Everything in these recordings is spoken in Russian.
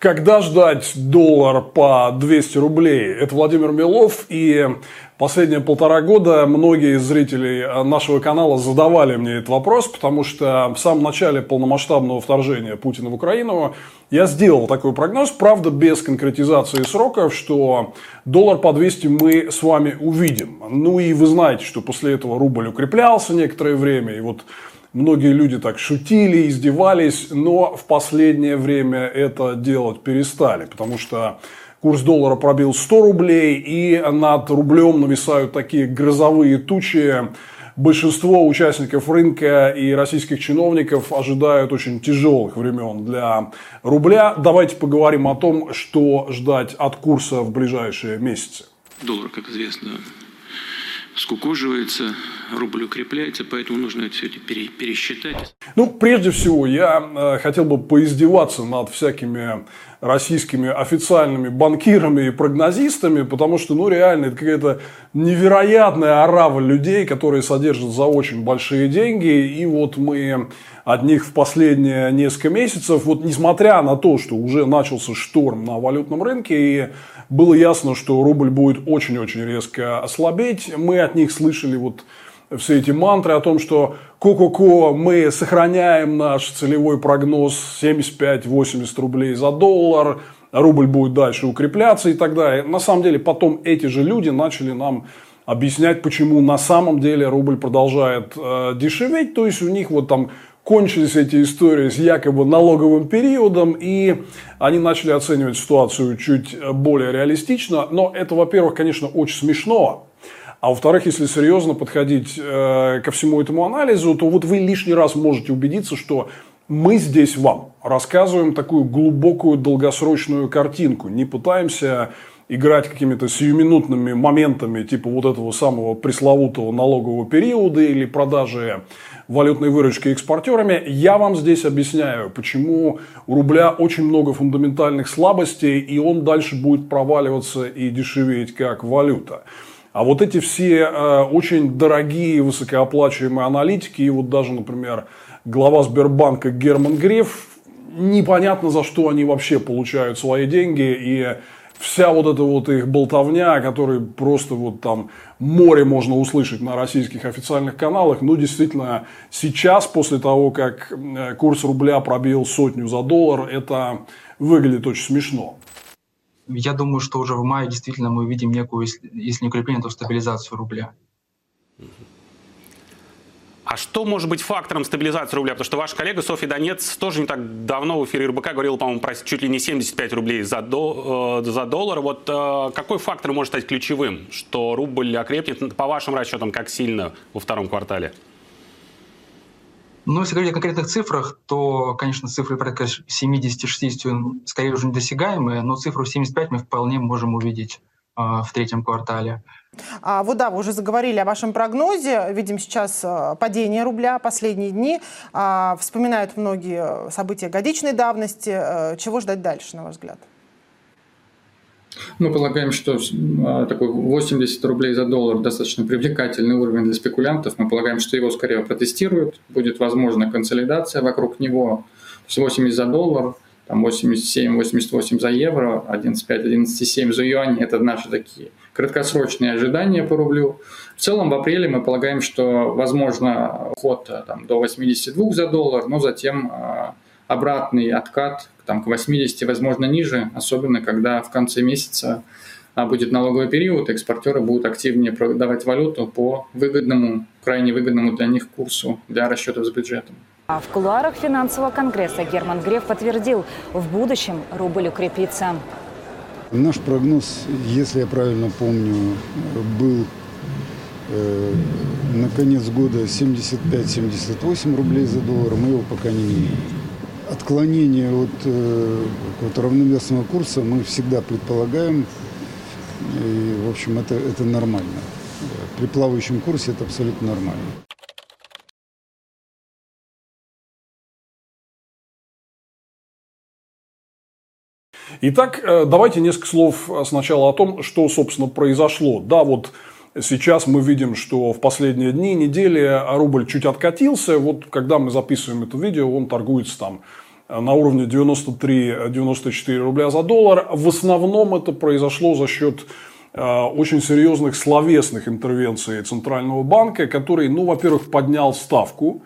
Когда ждать доллар по 200 рублей? Это Владимир Милов. И последние полтора года многие зрители нашего канала задавали мне этот вопрос, потому что в самом начале полномасштабного вторжения Путина в Украину я сделал такой прогноз, правда, без конкретизации сроков, что доллар по 200 мы с вами увидим. Ну и вы знаете, что после этого рубль укреплялся некоторое время. И вот Многие люди так шутили, издевались, но в последнее время это делать перестали, потому что курс доллара пробил 100 рублей, и над рублем нависают такие грозовые тучи. Большинство участников рынка и российских чиновников ожидают очень тяжелых времен для рубля. Давайте поговорим о том, что ждать от курса в ближайшие месяцы. Доллар, как известно, скукоживается, рубль укрепляется, поэтому нужно это все это пересчитать. Ну, прежде всего, я э, хотел бы поиздеваться над всякими российскими официальными банкирами и прогнозистами, потому что, ну, реально, это какая-то невероятная орава людей, которые содержат за очень большие деньги, и вот мы от них в последние несколько месяцев, вот несмотря на то, что уже начался шторм на валютном рынке, и было ясно, что рубль будет очень-очень резко ослабеть. Мы от них слышали вот все эти мантры о том, что ко-ко-ко, мы сохраняем наш целевой прогноз 75-80 рублей за доллар, рубль будет дальше укрепляться и так далее. На самом деле, потом эти же люди начали нам объяснять, почему на самом деле рубль продолжает э, дешеветь. То есть, у них вот там кончились эти истории с якобы налоговым периодом, и они начали оценивать ситуацию чуть более реалистично. Но это, во-первых, конечно, очень смешно. А во-вторых, если серьезно подходить э, ко всему этому анализу, то вот вы лишний раз можете убедиться, что мы здесь вам рассказываем такую глубокую долгосрочную картинку. Не пытаемся играть какими-то сиюминутными моментами, типа вот этого самого пресловутого налогового периода или продажи валютной выручки экспортерами, я вам здесь объясняю, почему у рубля очень много фундаментальных слабостей, и он дальше будет проваливаться и дешеветь как валюта. А вот эти все э, очень дорогие, высокооплачиваемые аналитики, и вот даже, например, глава Сбербанка Герман Греф, непонятно за что они вообще получают свои деньги, и вся вот эта вот их болтовня, которую просто вот там море можно услышать на российских официальных каналах, ну, действительно, сейчас, после того, как э, курс рубля пробил сотню за доллар, это выглядит очень смешно. Я думаю, что уже в мае действительно мы увидим некую, если не укрепление, то стабилизацию рубля. А что может быть фактором стабилизации рубля? Потому что ваш коллега Софья Донец тоже не так давно в эфире РБК говорил, по-моему, про чуть ли не 75 рублей за, до, э, за доллар. Вот э, какой фактор может стать ключевым, что рубль окрепнет, по вашим расчетам, как сильно во втором квартале? Ну, если говорить о конкретных цифрах, то, конечно, цифры порядка 70-60 скорее уже недосягаемые, но цифру 75 мы вполне можем увидеть э, в третьем квартале. А, вот да, вы уже заговорили о вашем прогнозе. Видим сейчас э, падение рубля последние дни. А, вспоминают многие события годичной давности. А, чего ждать дальше, на ваш взгляд? Мы полагаем, что а, такой 80 рублей за доллар достаточно привлекательный уровень для спекулянтов. Мы полагаем, что его скорее протестируют. Будет возможна консолидация вокруг него. То есть 80 за доллар – там 87-88 за евро, 11,5-11,7 за юань. Это наши такие краткосрочные ожидания по рублю. В целом в апреле мы полагаем, что возможно ход э, там, до 82 за доллар, но затем э, обратный откат там, к 80, возможно, ниже, особенно когда в конце месяца а, будет налоговый период, экспортеры будут активнее продавать валюту по выгодному, крайне выгодному для них курсу для расчетов с бюджетом. А в кулуарах финансового конгресса Герман Греф подтвердил, в будущем рубль укрепится. Наш прогноз, если я правильно помню, был э, на конец года 75-78 рублей за доллар. Мы его пока не меняем. Отклонение от, э, равновесного курса мы всегда предполагаем. И, в общем, это, это нормально. При плавающем курсе это абсолютно нормально. Итак, э, давайте несколько слов сначала о том, что, собственно, произошло. Да, вот сейчас мы видим, что в последние дни, недели рубль чуть откатился. Вот когда мы записываем это видео, он торгуется там на уровне 93-94 рубля за доллар. В основном это произошло за счет очень серьезных словесных интервенций Центрального банка, который, ну, во-первых, поднял ставку.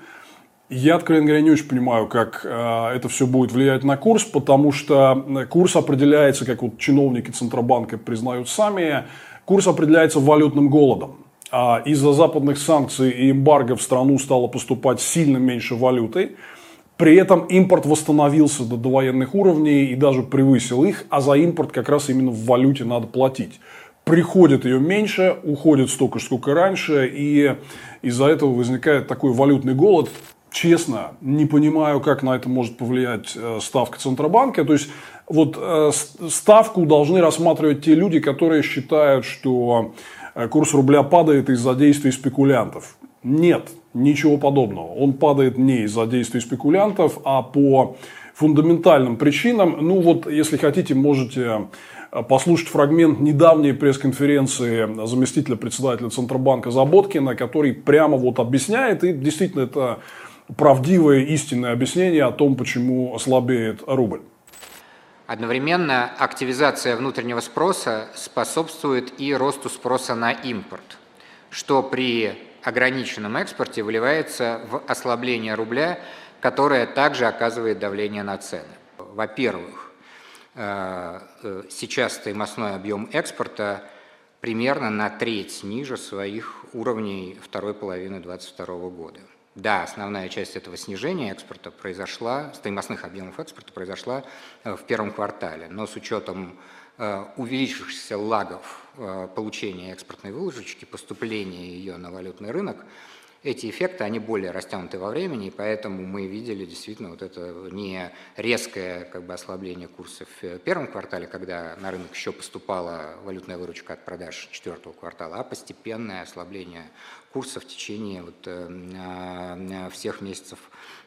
Я, откровенно говоря, не очень понимаю, как это все будет влиять на курс, потому что курс определяется, как вот чиновники Центробанка признают сами, курс определяется валютным голодом. А из-за западных санкций и эмбарго в страну стало поступать сильно меньше валюты. При этом импорт восстановился до довоенных уровней и даже превысил их, а за импорт как раз именно в валюте надо платить. Приходит ее меньше, уходит столько сколько раньше, и из-за этого возникает такой валютный голод. Честно, не понимаю, как на это может повлиять э, ставка Центробанка. То есть, вот э, ставку должны рассматривать те люди, которые считают, что э, курс рубля падает из-за действий спекулянтов. Нет, ничего подобного. Он падает не из-за действий спекулянтов, а по фундаментальным причинам. Ну вот, если хотите, можете послушать фрагмент недавней пресс-конференции заместителя председателя Центробанка Заботкина, который прямо вот объясняет, и действительно это правдивое, истинное объяснение о том, почему слабеет рубль. Одновременно активизация внутреннего спроса способствует и росту спроса на импорт, что при ограниченном экспорте выливается в ослабление рубля, которое также оказывает давление на цены. Во-первых, э, э, сейчас стоимостной объем экспорта примерно на треть ниже своих уровней второй половины 2022 года. Да, основная часть этого снижения экспорта произошла, стоимостных объемов экспорта произошла э, в первом квартале, но с учетом Э, увеличившихся лагов э, получения экспортной выручки, поступления ее на валютный рынок, эти эффекты, они более растянуты во времени, и поэтому мы видели действительно вот это не резкое как бы, ослабление курсов в первом квартале, когда на рынок еще поступала валютная выручка от продаж четвертого квартала, а постепенное ослабление курса в течение вот, э, всех месяцев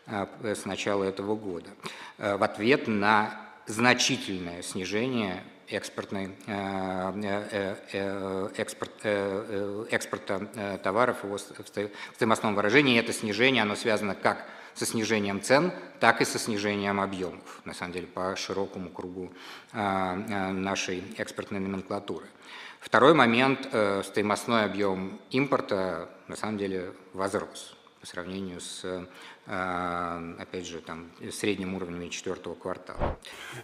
с начала этого года. В ответ на значительное снижение экспортной, э, э, э, экспорт, экспорта товаров в стоимостном выражении. И это снижение, оно связано как со снижением цен, так и со снижением объемов, на самом деле, по широкому кругу нашей экспортной номенклатуры. Второй момент, стоимостной объем импорта, на самом деле, возрос по сравнению с а, опять же, там, средним уровнем четвертого квартала.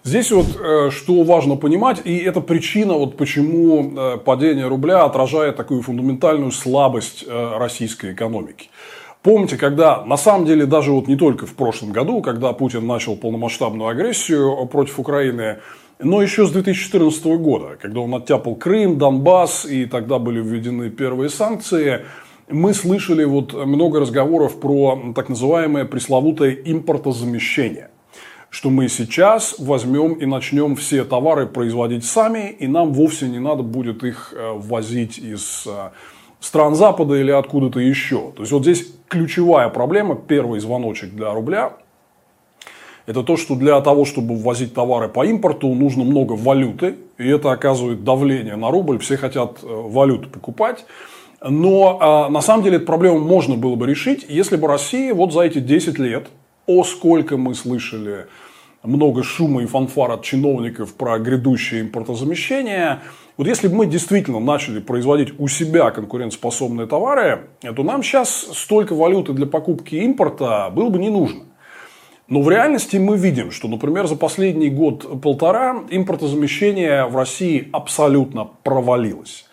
Здесь вот э, что важно понимать, и это причина, вот почему э, падение рубля отражает такую фундаментальную слабость э, российской экономики. Помните, когда на самом деле даже вот не только в прошлом году, когда Путин начал полномасштабную агрессию против Украины, но еще с 2014 года, когда он оттяпал Крым, Донбасс, и тогда были введены первые санкции – мы слышали вот много разговоров про так называемое пресловутое импортозамещение что мы сейчас возьмем и начнем все товары производить сами, и нам вовсе не надо будет их э, ввозить из э, стран Запада или откуда-то еще. То есть, вот здесь ключевая проблема, первый звоночек для рубля, это то, что для того, чтобы ввозить товары по импорту, нужно много валюты, и это оказывает давление на рубль, все хотят э, валюту покупать. Но а, на самом деле эту проблему можно было бы решить, если бы Россия вот за эти 10 лет, о сколько мы слышали много шума и фанфар от чиновников про грядущее импортозамещение. Вот если бы мы действительно начали производить у себя конкурентоспособные товары, то нам сейчас столько валюты для покупки импорта было бы не нужно. Но в реальности мы видим, что, например, за последний год-полтора импортозамещение в России абсолютно провалилось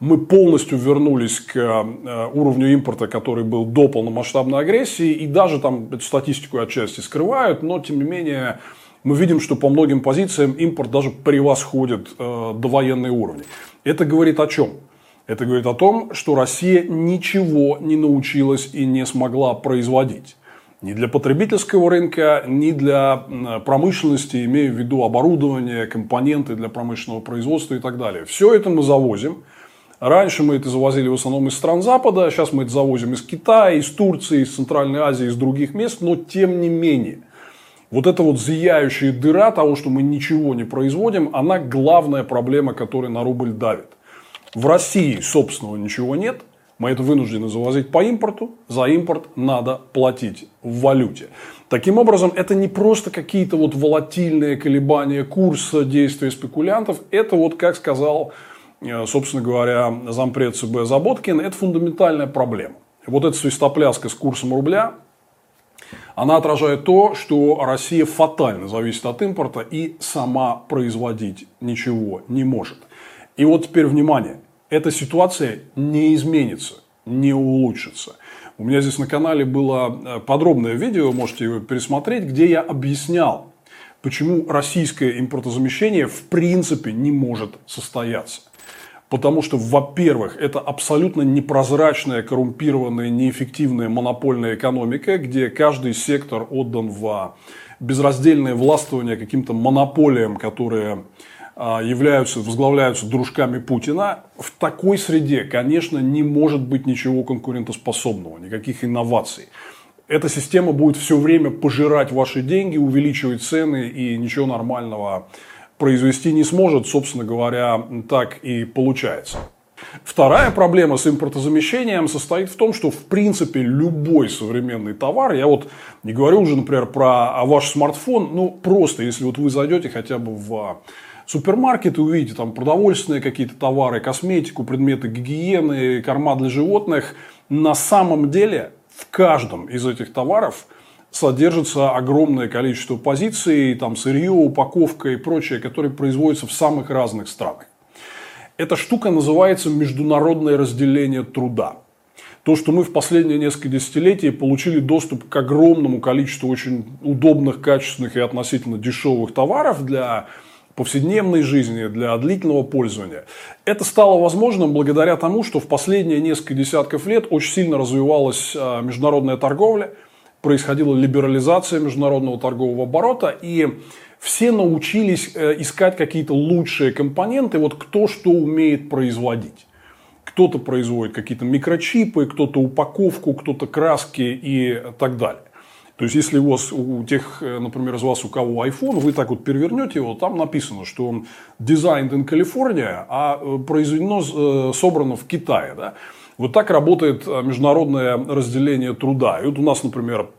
мы полностью вернулись к э, уровню импорта, который был до полномасштабной агрессии, и даже там эту статистику отчасти скрывают, но тем не менее мы видим, что по многим позициям импорт даже превосходит э, довоенные уровни. Это говорит о чем? Это говорит о том, что Россия ничего не научилась и не смогла производить. Ни для потребительского рынка, ни для промышленности, имея в виду оборудование, компоненты для промышленного производства и так далее. Все это мы завозим – Раньше мы это завозили в основном из стран Запада, сейчас мы это завозим из Китая, из Турции, из Центральной Азии, из других мест, но тем не менее. Вот эта вот зияющая дыра того, что мы ничего не производим, она главная проблема, которая на рубль давит. В России собственного ничего нет, Мы это вынуждены завозить по импорту, за импорт надо платить в валюте. Таким образом, это не просто какие-то вот волатильные колебания курса действия спекулянтов, это вот, как сказал, э, собственно говоря, зампред ЦБ Заботкин, это фундаментальная проблема. Вот эта свистопляска с курсом рубля, она отражает то, что Россия фатально зависит от импорта и сама производить ничего не может. И вот теперь внимание, эта ситуация не изменится, не улучшится. У меня здесь на канале было э, подробное видео, можете его пересмотреть, где я объяснял, почему российское импортозамещение в принципе не может состояться. Потому что, во-первых, это абсолютно непрозрачная, коррумпированная, неэффективная монопольная экономика, где каждый сектор отдан в безраздельное властвование каким-то монополиям, которые являются, возглавляются дружками Путина, в такой среде, конечно, не может быть ничего конкурентоспособного, никаких инноваций. Эта система будет все время пожирать ваши деньги, увеличивать цены и ничего нормального произвести не сможет, собственно говоря, так и получается. Вторая проблема с импортозамещением состоит в том, что в принципе любой современный товар, я вот не говорю уже, например, про ваш смартфон, ну просто если вот вы зайдете хотя бы в супермаркеты, увидите там продовольственные какие-то товары, косметику, предметы гигиены, корма для животных. На самом деле в каждом из этих товаров содержится огромное количество позиций, там сырье, упаковка и прочее, которые производятся в самых разных странах. Эта штука называется международное разделение труда. То, что мы в последние несколько десятилетий получили доступ к огромному количеству очень удобных, качественных и относительно дешевых товаров для повседневной жизни, для длительного пользования. Это стало возможным благодаря тому, что в последние несколько десятков лет очень сильно развивалась а, международная торговля, происходила либерализация международного торгового оборота, и все научились э, искать какие-то лучшие компоненты, вот кто что умеет производить. Кто-то производит какие-то микрочипы, кто-то упаковку, кто-то краски и так далее. То есть, если у вас, у тех, э, например, из вас, у кого iPhone, вы так вот перевернете его, там написано, что он designed in California, а э, произведено, э, собрано в Китае. Да? Вот так работает международное разделение труда. И вот у нас, например,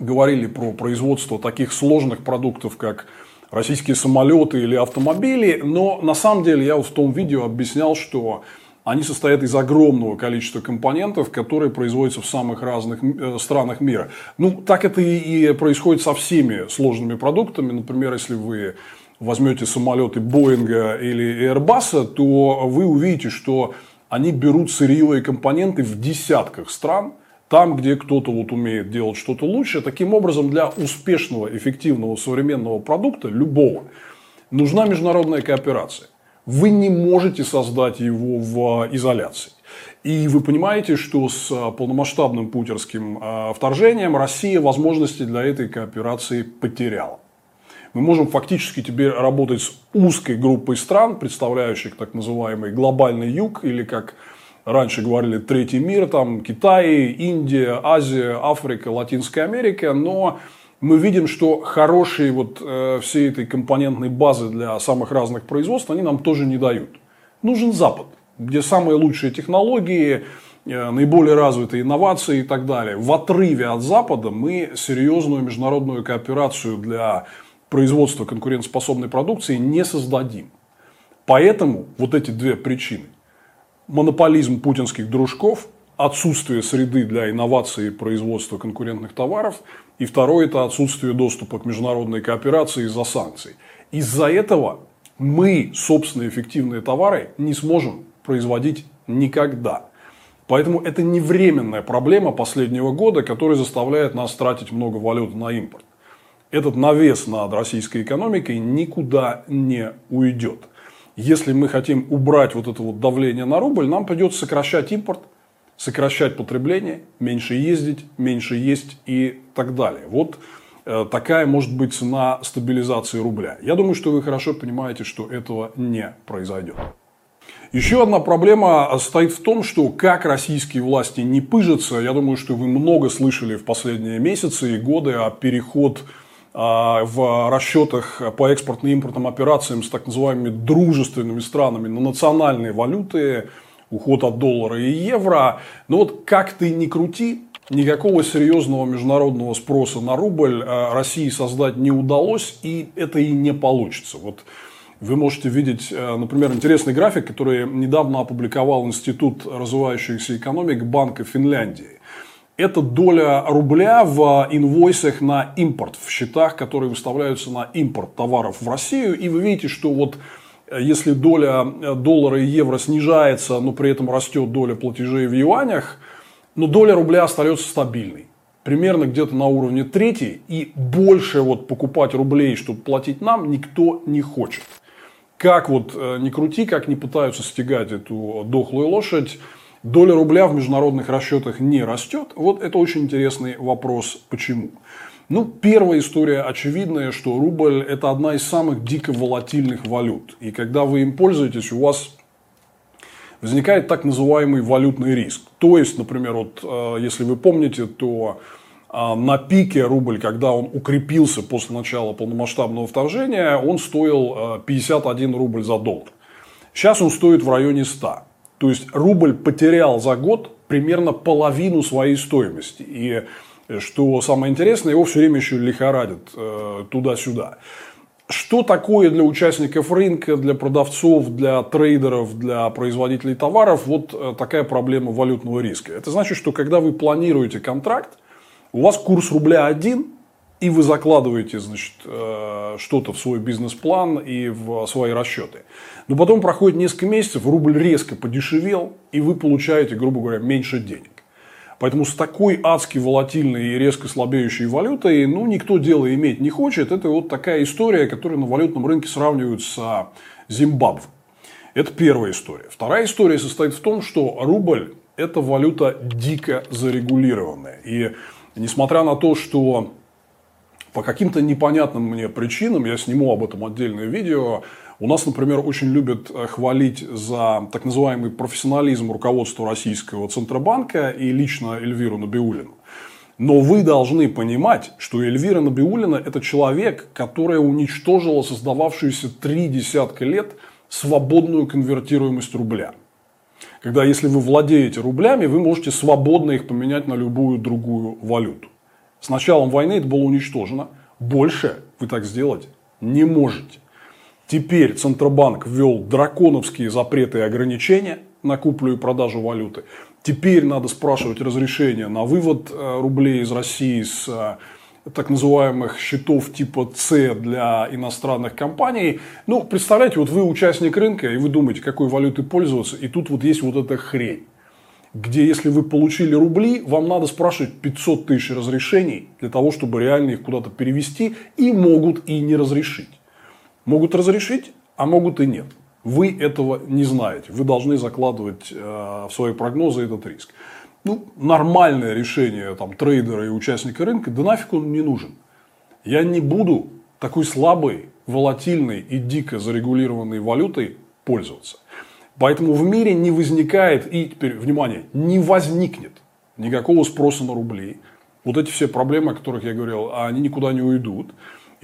говорили про производство таких сложных продуктов, как российские самолеты или автомобили, но на самом деле я вот в том видео объяснял, что они состоят из огромного количества компонентов, которые производятся в самых разных э, странах мира. Ну, так это и происходит со всеми сложными продуктами. Например, если вы возьмете самолеты Боинга или Airbus, то вы увидите, что они берут сырьевые компоненты в десятках стран, там, где кто-то вот умеет делать что-то лучше. Таким образом, для успешного, эффективного современного продукта, любого, нужна международная кооперация вы не можете создать его в изоляции. И вы понимаете, что с а, полномасштабным путерским а, вторжением Россия возможности для этой кооперации потеряла. Мы можем фактически теперь работать с узкой группой стран, представляющих так называемый глобальный юг, или как раньше говорили, третий мир, там Китай, Индия, Азия, Африка, Латинская Америка, но мы видим, что хорошие вот э, всей этой компонентной базы для самых разных производств, они нам тоже не дают. Нужен Запад, где самые лучшие технологии, э, наиболее развитые инновации и так далее. В отрыве от Запада мы серьезную международную кооперацию для производства конкурентоспособной продукции не создадим. Поэтому вот эти две причины. Монополизм путинских дружков, отсутствие среды для инновации и производства конкурентных товаров – и второе – это отсутствие доступа к международной кооперации из-за санкций. Из-за этого мы собственные эффективные товары не сможем производить никогда. Поэтому это не временная проблема последнего года, которая заставляет нас тратить много валюты на импорт. Этот навес над российской экономикой никуда не уйдет. Если мы хотим убрать вот это вот давление на рубль, нам придется сокращать импорт – сокращать потребление, меньше ездить, меньше есть и так далее. Вот э, такая может быть цена стабилизации рубля. Я думаю, что вы хорошо понимаете, что этого не произойдет. Еще одна проблема стоит в том, что как российские власти не пыжатся, я думаю, что вы много слышали в последние месяцы и годы о переход а, в расчетах по экспортно-импортным операциям с так называемыми дружественными странами на национальные валюты, уход от доллара и евро. Но вот как ты ни крути, никакого серьезного международного спроса на рубль э, России создать не удалось, и это и не получится. Вот вы можете видеть, э, например, интересный график, который недавно опубликовал Институт развивающихся экономик Банка Финляндии. Это доля рубля в инвойсах на импорт, в счетах, которые выставляются на импорт товаров в Россию. И вы видите, что вот если доля доллара и евро снижается, но при этом растет доля платежей в юанях – но доля рубля остается стабильной. Примерно где-то на уровне трети. И больше вот покупать рублей, чтобы платить нам, никто не хочет. Как вот э, не крути, как не пытаются стягать эту дохлую лошадь, доля рубля в международных расчетах не растет. Вот это очень интересный вопрос, почему. Ну, первая история очевидная, что рубль – это одна из самых дико волатильных валют. И когда вы им пользуетесь, у вас возникает так называемый валютный риск. То есть, например, вот, э, если вы помните, то э, на пике рубль, когда он укрепился после начала полномасштабного вторжения, он стоил 51 э, рубль за доллар. Сейчас он стоит в районе 100. То есть рубль потерял за год примерно половину своей стоимости. И что самое интересное, его все время еще лихорадят туда-сюда. Что такое для участников рынка, для продавцов, для трейдеров, для производителей товаров вот э, такая проблема валютного риска? Это значит, что когда вы планируете контракт, у вас курс рубля один, и вы закладываете значит, э, что-то в свой бизнес-план и в свои расчеты. Но потом проходит несколько месяцев, рубль резко подешевел, и вы получаете, грубо говоря, меньше денег. Поэтому с такой адски волатильной и резко слабеющей валютой, ну, никто дело иметь не хочет. Это вот такая история, которую на валютном рынке сравнивают с Зимбабве. Это первая история. Вторая история состоит в том, что рубль – это валюта дико зарегулированная. И несмотря на то, что по каким-то непонятным мне причинам, я сниму об этом отдельное видео, у нас, например, очень любят э, хвалить за так называемый профессионализм руководства российского Центробанка и лично Эльвиру Набиулину. Но вы должны понимать, что Эльвира Набиулина – это человек, которая уничтожила создававшуюся три десятка лет свободную конвертируемость рубля. Когда если вы владеете рублями, вы можете свободно их поменять на любую другую валюту. С началом войны это было уничтожено. Больше вы так сделать не можете. Теперь Центробанк ввел драконовские запреты и ограничения на куплю и продажу валюты. Теперь надо спрашивать разрешение на вывод э, рублей из России с э, так называемых счетов типа С для иностранных компаний. Ну, представляете, вот вы участник рынка, и вы думаете, какой валютой пользоваться, и тут вот есть вот эта хрень где если вы получили рубли, вам надо спрашивать 500 тысяч разрешений для того, чтобы реально их куда-то перевести, и могут и не разрешить. Могут разрешить, а могут и нет. Вы этого не знаете. Вы должны закладывать э, в свои прогнозы этот риск. Ну, нормальное решение там, трейдера и участника рынка, да нафиг он не нужен. Я не буду такой слабой, волатильной и дико зарегулированной валютой пользоваться. Поэтому в мире не возникает, и теперь, внимание, не возникнет никакого спроса на рубли. Вот эти все проблемы, о которых я говорил, они никуда не уйдут.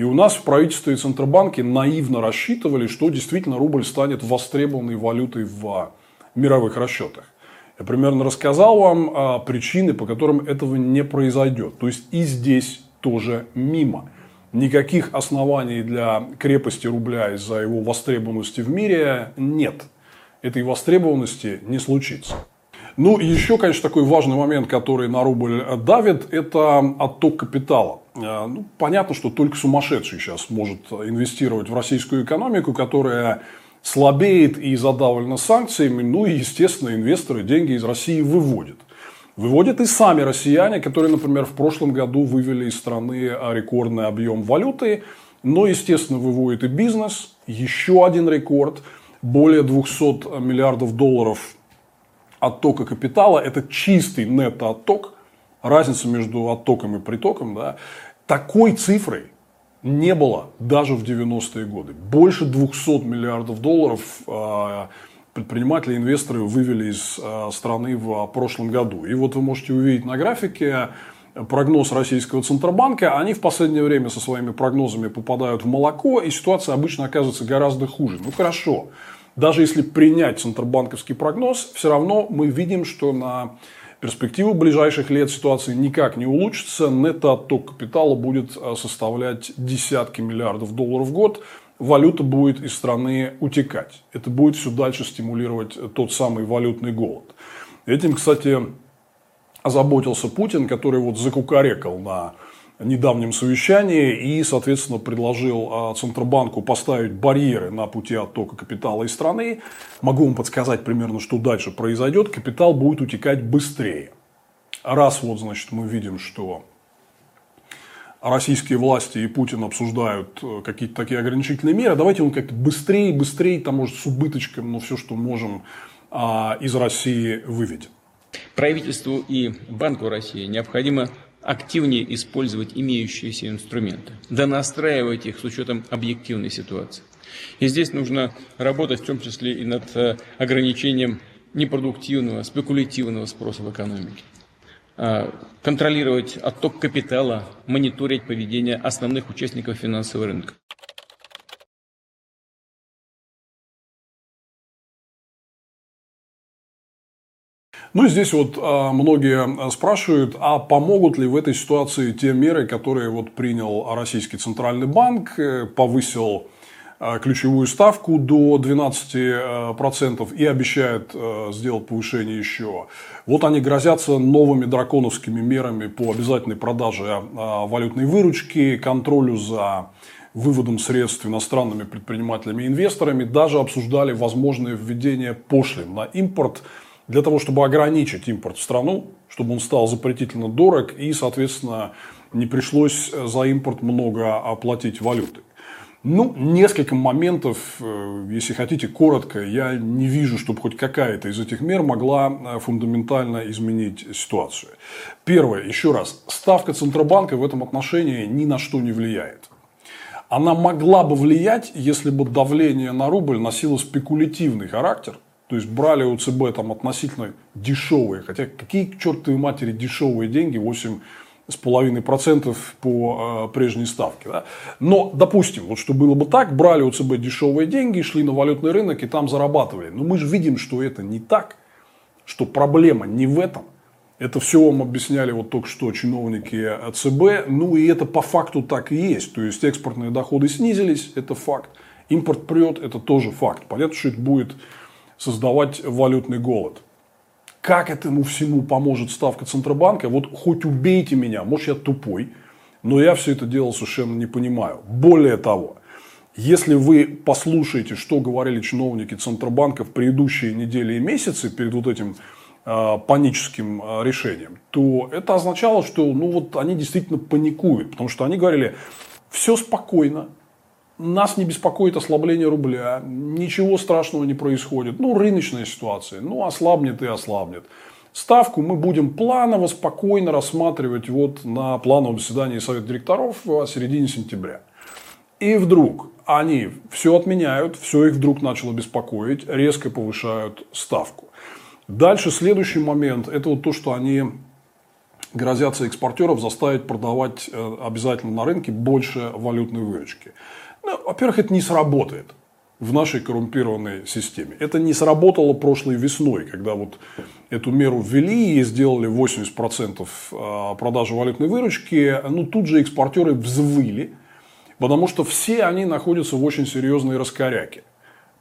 И у нас в правительстве и Центробанке наивно рассчитывали, что действительно рубль станет востребованной валютой в мировых расчетах. Я примерно рассказал вам а, причины, по которым этого не произойдет. То есть и здесь тоже мимо. Никаких оснований для крепости рубля из-за его востребованности в мире нет этой востребованности не случится. Ну, и еще, конечно, такой важный момент, который на рубль давит, это отток капитала. Э, ну, понятно, что только сумасшедший сейчас может инвестировать в российскую экономику, которая слабеет и задавлена санкциями. Ну, и, естественно, инвесторы деньги из России выводят. Выводят и сами россияне, которые, например, в прошлом году вывели из страны рекордный объем валюты. Но, естественно, выводит и бизнес. Еще один рекорд – более 200 миллиардов долларов оттока капитала. Это чистый нетто-отток. Разница между оттоком и притоком. Да, такой цифрой не было даже в 90-е годы. Больше 200 миллиардов долларов а, предприниматели, инвесторы вывели из а, страны в прошлом году. И вот вы можете увидеть на графике прогноз российского Центробанка, они в последнее время со своими прогнозами попадают в молоко, и ситуация обычно оказывается гораздо хуже. Ну хорошо, даже если принять центробанковский прогноз, все равно мы видим, что на перспективу ближайших лет ситуация никак не улучшится. Нетто-отток капитала будет э, составлять десятки миллиардов долларов в год. Валюта будет из страны утекать. Это будет все дальше стимулировать тот самый валютный голод. Этим, кстати, озаботился Путин, который вот закукарекал на недавнем совещании и, соответственно, предложил а, Центробанку поставить барьеры на пути оттока капитала из страны. Могу вам подсказать примерно, что дальше произойдет. Капитал будет утекать быстрее. Раз вот, значит, мы видим, что российские власти и Путин обсуждают э, какие-то такие ограничительные меры, давайте он как-то быстрее, быстрее, там, может, с убыточком, но все, что можем, а, из России выведем. Правительству и Банку России необходимо активнее использовать имеющиеся инструменты, донастраивать их с учетом объективной ситуации. И здесь нужно работать в том числе и над э, ограничением непродуктивного, спекулятивного спроса в экономике. А, контролировать отток капитала, мониторить поведение основных участников финансового рынка. Ну, здесь вот а, многие спрашивают, а помогут ли в этой ситуации те меры, которые вот принял Российский Центральный банк, э, повысил а, ключевую ставку до 12% и обещает сделать повышение еще. Вот они грозятся новыми драконовскими мерами по обязательной продаже а, валютной выручки, контролю за выводом средств иностранными предпринимателями и инвесторами, даже обсуждали возможное введение пошлин на импорт – для того, чтобы ограничить импорт в страну, чтобы он стал запретительно дорог и, соответственно, не пришлось за импорт много оплатить валюты. Ну, несколько моментов, э, если хотите, коротко, я не вижу, чтобы хоть какая-то из этих мер могла э, фундаментально изменить ситуацию. Первое, еще раз, ставка Центробанка в этом отношении ни на что не влияет. Она могла бы влиять, если бы давление на рубль носило спекулятивный характер – то есть брали у ЦБ там относительно дешевые, хотя какие к чертовой матери дешевые деньги, 8,5% по э, прежней ставке. Да? Но, допустим, вот что было бы так, брали у ЦБ дешевые деньги, шли на валютный рынок и там зарабатывали. Но мы же видим, что это не так, что проблема не в этом. Это все вам объясняли вот только что чиновники ЦБ. Ну и это по факту так и есть. То есть экспортные доходы снизились, это факт. Импорт прет, это тоже факт. Понятно, что это будет создавать валютный голод. Как этому всему поможет ставка Центробанка? Вот хоть убейте меня, может я тупой, но я все это дело совершенно не понимаю. Более того, если вы послушаете, что говорили чиновники Центробанка в предыдущие недели и месяцы перед вот этим э, паническим э, решением, то это означало, что ну, вот они действительно паникуют. Потому что они говорили, все спокойно, нас не беспокоит ослабление рубля, ничего страшного не происходит. Ну, рыночная ситуация, ну, ослабнет и ослабнет. Ставку мы будем планово, спокойно рассматривать вот на плановом заседании Совета директоров в середине сентября. И вдруг они все отменяют, все их вдруг начало беспокоить, резко повышают ставку. Дальше следующий момент, это вот то, что они грозятся экспортеров заставить продавать э, обязательно на рынке больше валютной выручки. Ну, во-первых, это не сработает в нашей коррумпированной системе. Это не сработало прошлой весной, когда вот эту меру ввели и сделали 80% а, продажи валютной выручки. Ну, тут же экспортеры взвыли, потому что все они находятся в очень серьезной раскоряке.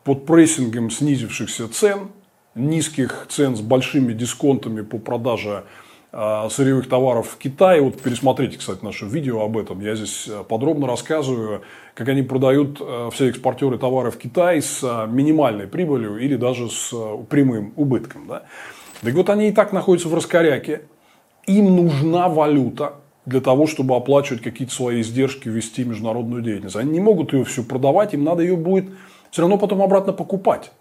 Под прессингом снизившихся цен, низких цен с большими дисконтами по продаже сырьевых товаров в Китае. Вот пересмотрите, кстати, наше видео об этом. Я здесь э, подробно рассказываю, как они продают э, все экспортеры товаров в Китай с э, минимальной прибылью или даже с прямым убытком. Да? Так вот, они и так находятся в раскоряке. Им нужна валюта для того, чтобы оплачивать какие-то свои издержки, вести международную деятельность. Они не могут ее всю продавать, им надо ее будет все равно потом обратно покупать.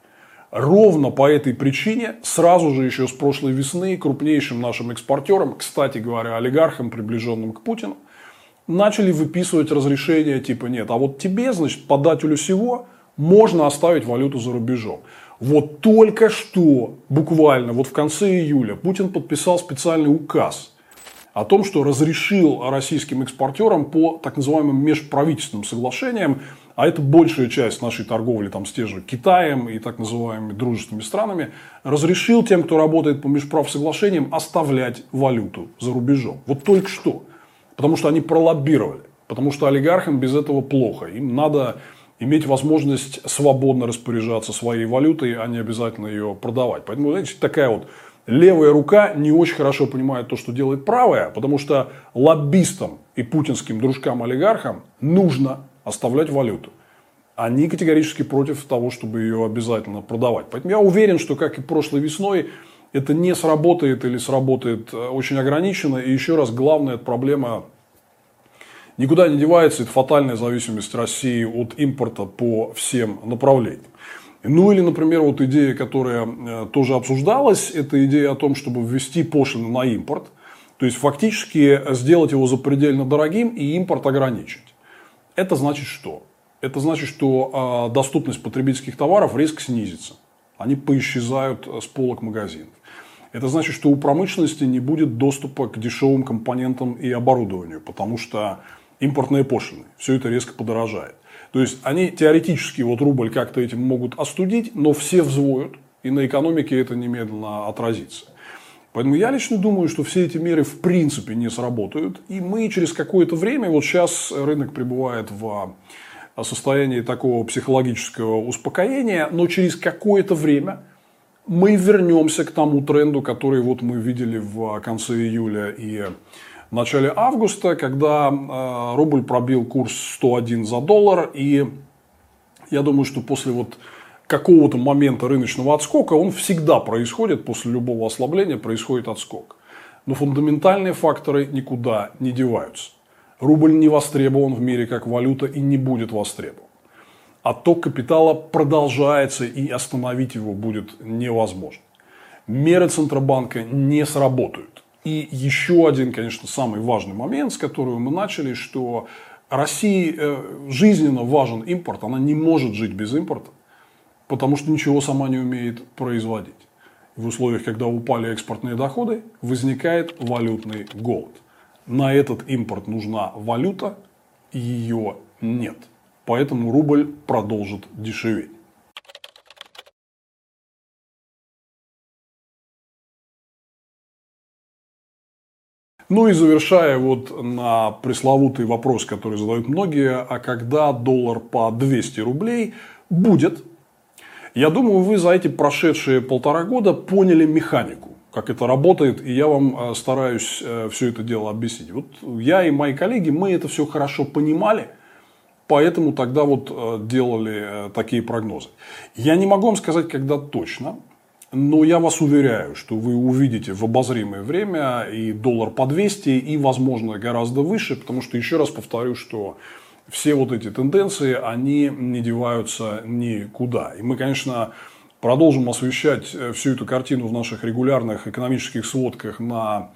Ровно по этой причине сразу же еще с прошлой весны крупнейшим нашим экспортерам, кстати говоря, олигархам, приближенным к Путину, начали выписывать разрешения типа нет, а вот тебе, значит, подателю всего можно оставить валюту за рубежом. Вот только что, буквально, вот в конце июля, Путин подписал специальный указ о том, что разрешил российским экспортерам по так называемым межправительственным соглашениям а это большая часть нашей торговли там, с тем же Китаем и так называемыми дружественными странами, разрешил тем, кто работает по межправсоглашениям, оставлять валюту за рубежом. Вот только что. Потому что они пролоббировали. Потому что олигархам без этого плохо. Им надо иметь возможность свободно распоряжаться своей валютой, а не обязательно ее продавать. Поэтому, знаете, такая вот левая рука не очень хорошо понимает то, что делает правая, потому что лоббистам и путинским дружкам-олигархам нужно оставлять валюту. Они категорически против того, чтобы ее обязательно продавать. Поэтому я уверен, что, как и прошлой весной, это не сработает или сработает э, очень ограниченно. И еще раз, главная проблема никуда не девается. Это фатальная зависимость России от импорта по всем направлениям. Ну или, например, вот идея, которая э, тоже обсуждалась, это идея о том, чтобы ввести пошлины на импорт. То есть фактически сделать его запредельно дорогим и импорт ограничить. Это значит что? Это значит, что э, доступность потребительских товаров резко снизится. Они поисчезают с полок магазинов. Это значит, что у промышленности не будет доступа к дешевым компонентам и оборудованию, потому что импортные пошлины, все это резко подорожает. То есть они теоретически вот рубль как-то этим могут остудить, но все взвоют, и на экономике это немедленно отразится. Поэтому я лично думаю, что все эти меры в принципе не сработают. И мы через какое-то время, вот сейчас рынок пребывает в состоянии такого психологического успокоения, но через какое-то время мы вернемся к тому тренду, который вот мы видели в конце июля и в начале августа, когда э, рубль пробил курс 101 за доллар. И я думаю, что после вот какого-то момента рыночного отскока, он всегда происходит, после любого ослабления происходит отскок. Но фундаментальные факторы никуда не деваются. Рубль не востребован в мире как валюта и не будет востребован. Отток капитала продолжается и остановить его будет невозможно. Меры Центробанка не сработают. И еще один, конечно, самый важный момент, с которого мы начали, что России э, жизненно важен импорт, она не может жить без импорта потому что ничего сама не умеет производить. В условиях, когда упали экспортные доходы, возникает валютный голод. На этот импорт нужна валюта, ее нет. Поэтому рубль продолжит дешеветь. Ну и завершая вот на пресловутый вопрос, который задают многие, а когда доллар по 200 рублей будет, я думаю, вы за эти прошедшие полтора года поняли механику, как это работает, и я вам э, стараюсь э, все это дело объяснить. Вот я и мои коллеги, мы это все хорошо понимали, поэтому тогда вот э, делали такие прогнозы. Я не могу вам сказать, когда точно, но я вас уверяю, что вы увидите в обозримое время и доллар по 200, и, возможно, гораздо выше, потому что, еще раз повторю, что все вот эти тенденции, они не деваются никуда. И мы, конечно, продолжим освещать э, всю эту картину в наших регулярных экономических сводках на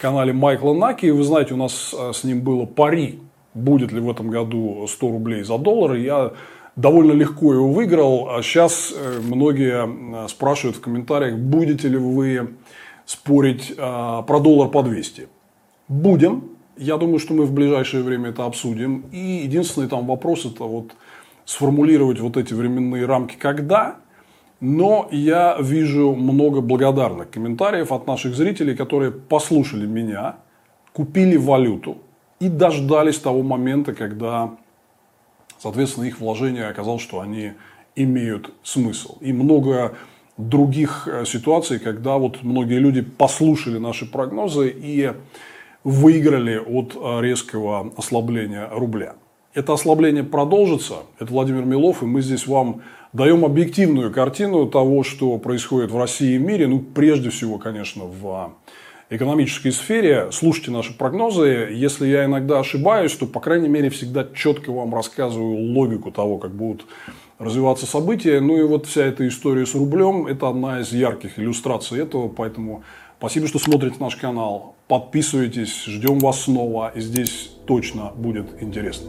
канале Майкла Наки. Вы знаете, у нас э, с ним было пари, будет ли в этом году 100 рублей за доллар. Я довольно легко его выиграл. А сейчас э, многие спрашивают в комментариях, будете ли вы спорить про доллар по 200. Будем, я думаю, что мы в ближайшее время это обсудим. И единственный там вопрос это вот сформулировать вот эти временные рамки когда. Но я вижу много благодарных комментариев от наших зрителей, которые послушали меня, купили валюту и дождались того момента, когда, соответственно, их вложение оказалось, что они имеют смысл. И много других э, ситуаций, когда вот многие люди послушали наши прогнозы и выиграли от э, резкого ослабления рубля. Это ослабление продолжится. Это Владимир Милов, и мы здесь вам даем объективную картину того, что происходит в России и мире. Ну, прежде всего, конечно, в экономической сфере. Слушайте наши прогнозы. Если я иногда ошибаюсь, то, по крайней мере, всегда четко вам рассказываю логику того, как будут развиваться события. Ну и вот вся эта история с рублем – это одна из ярких иллюстраций этого. Поэтому спасибо, что смотрите наш канал. Подписывайтесь, ждем вас снова. И здесь точно будет интересно.